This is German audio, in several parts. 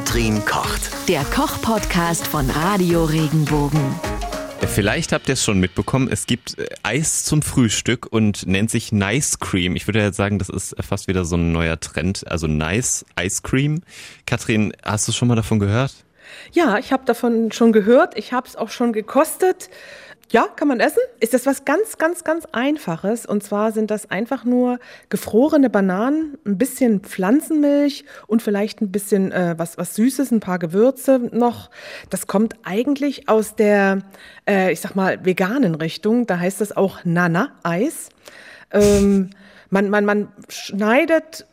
Katrin kocht. Der Koch-Podcast von Radio Regenbogen. Vielleicht habt ihr es schon mitbekommen, es gibt äh, Eis zum Frühstück und nennt sich Nice Cream. Ich würde jetzt sagen, das ist fast wieder so ein neuer Trend, also Nice Ice Cream. Katrin, hast du schon mal davon gehört? Ja, ich habe davon schon gehört. Ich habe es auch schon gekostet. Ja, kann man essen. Ist das was ganz, ganz, ganz Einfaches. Und zwar sind das einfach nur gefrorene Bananen, ein bisschen Pflanzenmilch und vielleicht ein bisschen äh, was, was Süßes, ein paar Gewürze noch. Das kommt eigentlich aus der, äh, ich sag mal, veganen Richtung. Da heißt es auch Nana-Eis. Ähm, man, man, man schneidet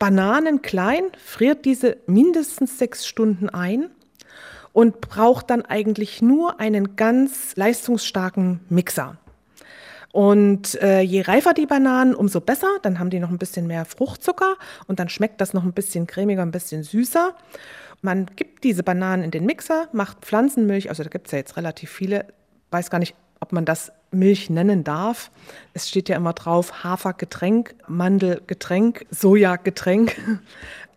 Bananen klein, friert diese mindestens sechs Stunden ein und braucht dann eigentlich nur einen ganz leistungsstarken Mixer. Und äh, je reifer die Bananen, umso besser. Dann haben die noch ein bisschen mehr Fruchtzucker und dann schmeckt das noch ein bisschen cremiger, ein bisschen süßer. Man gibt diese Bananen in den Mixer, macht Pflanzenmilch, also da gibt es ja jetzt relativ viele, weiß gar nicht, ob man das Milch nennen darf. Es steht ja immer drauf Hafergetränk, Mandelgetränk, Sojagetränk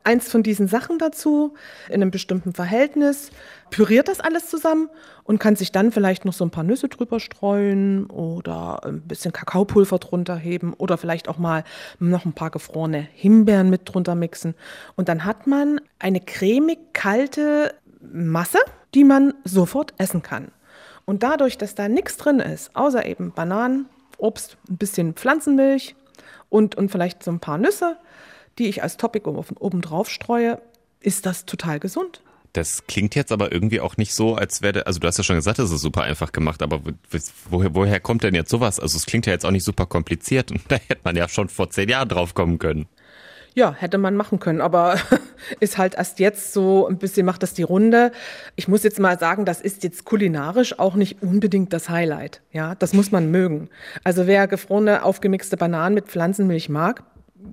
eins von diesen Sachen dazu in einem bestimmten Verhältnis, püriert das alles zusammen und kann sich dann vielleicht noch so ein paar Nüsse drüber streuen oder ein bisschen Kakaopulver drunter heben oder vielleicht auch mal noch ein paar gefrorene Himbeeren mit drunter mixen. Und dann hat man eine cremig kalte Masse, die man sofort essen kann. Und dadurch, dass da nichts drin ist, außer eben Bananen, Obst, ein bisschen Pflanzenmilch und, und vielleicht so ein paar Nüsse, die ich als Topic oben drauf streue, ist das total gesund. Das klingt jetzt aber irgendwie auch nicht so, als wäre, also du hast ja schon gesagt, es ist super einfach gemacht, aber woher, woher kommt denn jetzt sowas? Also es klingt ja jetzt auch nicht super kompliziert und da hätte man ja schon vor zehn Jahren drauf kommen können. Ja, hätte man machen können, aber ist halt erst jetzt so ein bisschen macht das die Runde. Ich muss jetzt mal sagen, das ist jetzt kulinarisch auch nicht unbedingt das Highlight. Ja, das muss man mögen. Also wer gefrorene, aufgemixte Bananen mit Pflanzenmilch mag,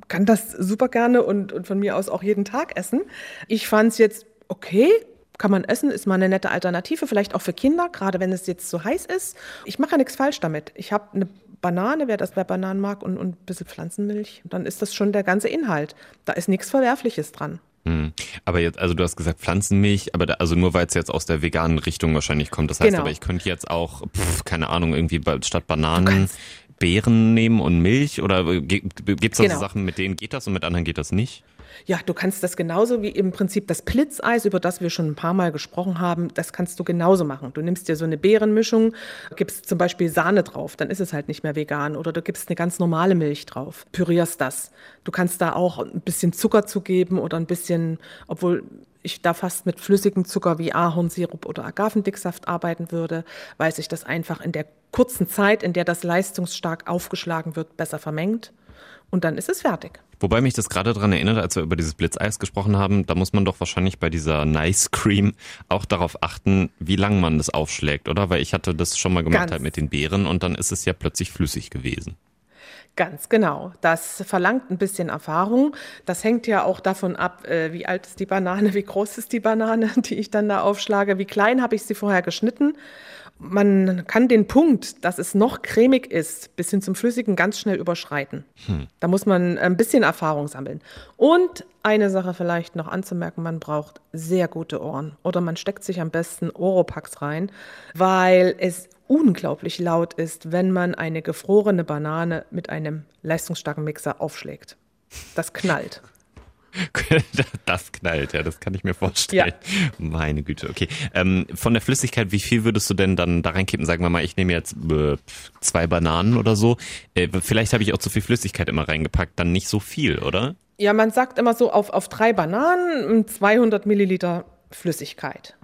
kann das super gerne und, und von mir aus auch jeden Tag essen. Ich fand es jetzt okay, kann man essen, ist mal eine nette Alternative, vielleicht auch für Kinder, gerade wenn es jetzt so heiß ist. Ich mache ja nichts falsch damit. Ich habe eine Banane, wer das bei Bananen mag, und, und ein bisschen Pflanzenmilch. Dann ist das schon der ganze Inhalt. Da ist nichts Verwerfliches dran. Hm. Aber jetzt, also du hast gesagt Pflanzenmilch, aber da, also nur weil es jetzt aus der veganen Richtung wahrscheinlich kommt. Das heißt genau. aber, ich könnte jetzt auch, pf, keine Ahnung, irgendwie statt Bananen Beeren nehmen und Milch? Oder gibt es also genau. Sachen, mit denen geht das und mit anderen geht das nicht? Ja, du kannst das genauso wie im Prinzip das Blitzeis, über das wir schon ein paar Mal gesprochen haben, das kannst du genauso machen. Du nimmst dir so eine Beerenmischung, gibst zum Beispiel Sahne drauf, dann ist es halt nicht mehr vegan. Oder du gibst eine ganz normale Milch drauf, pürierst das. Du kannst da auch ein bisschen Zucker zugeben oder ein bisschen, obwohl ich da fast mit flüssigem Zucker wie Ahornsirup oder Agavendicksaft arbeiten würde, weil sich das einfach in der kurzen Zeit, in der das leistungsstark aufgeschlagen wird, besser vermengt. Und dann ist es fertig. Wobei mich das gerade daran erinnert, als wir über dieses Blitzeis gesprochen haben, da muss man doch wahrscheinlich bei dieser Nice Cream auch darauf achten, wie lang man das aufschlägt, oder? Weil ich hatte das schon mal gemacht halt mit den Beeren und dann ist es ja plötzlich flüssig gewesen. Ganz genau. Das verlangt ein bisschen Erfahrung. Das hängt ja auch davon ab, äh, wie alt ist die Banane, wie groß ist die Banane, die ich dann da aufschlage, wie klein habe ich sie vorher geschnitten. Man kann den Punkt, dass es noch cremig ist, bis hin zum Flüssigen ganz schnell überschreiten. Hm. Da muss man ein bisschen Erfahrung sammeln. Und eine Sache vielleicht noch anzumerken, man braucht sehr gute Ohren. Oder man steckt sich am besten Oropax rein, weil es unglaublich laut ist, wenn man eine gefrorene Banane mit einem leistungsstarken Mixer aufschlägt. Das knallt. Das knallt, ja, das kann ich mir vorstellen. Ja. Meine Güte, okay. Ähm, von der Flüssigkeit, wie viel würdest du denn dann da reinkippen? Sagen wir mal, ich nehme jetzt äh, zwei Bananen oder so. Äh, vielleicht habe ich auch zu viel Flüssigkeit immer reingepackt, dann nicht so viel, oder? Ja, man sagt immer so auf, auf drei Bananen 200 Milliliter Flüssigkeit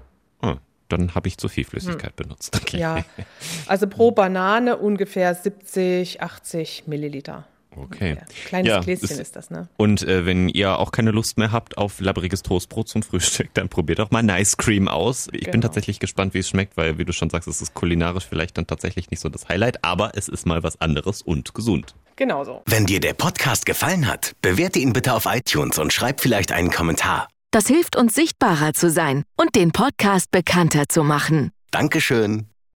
dann habe ich zu viel Flüssigkeit hm. benutzt. Okay. Ja, also pro Banane ungefähr 70, 80 Milliliter. Okay. Kleines ja, Gläschen ist, ist, das, ne? Und äh, wenn ihr auch keine Lust mehr habt auf labbriges Toastbrot zum Frühstück, dann probiert doch mal Nice Cream aus. Ich genau. bin tatsächlich gespannt, wie es schmeckt, weil, wie du schon sagst, es ist kulinarisch vielleicht dann tatsächlich nicht so das Highlight, aber es ist mal was anderes und gesund. Genauso. Wenn dir der Podcast gefallen hat, bewerte ihn bitte auf iTunes und schreib vielleicht einen Kommentar. Das hilft uns sichtbarer zu sein und den Podcast bekannter zu machen. Dankeschön.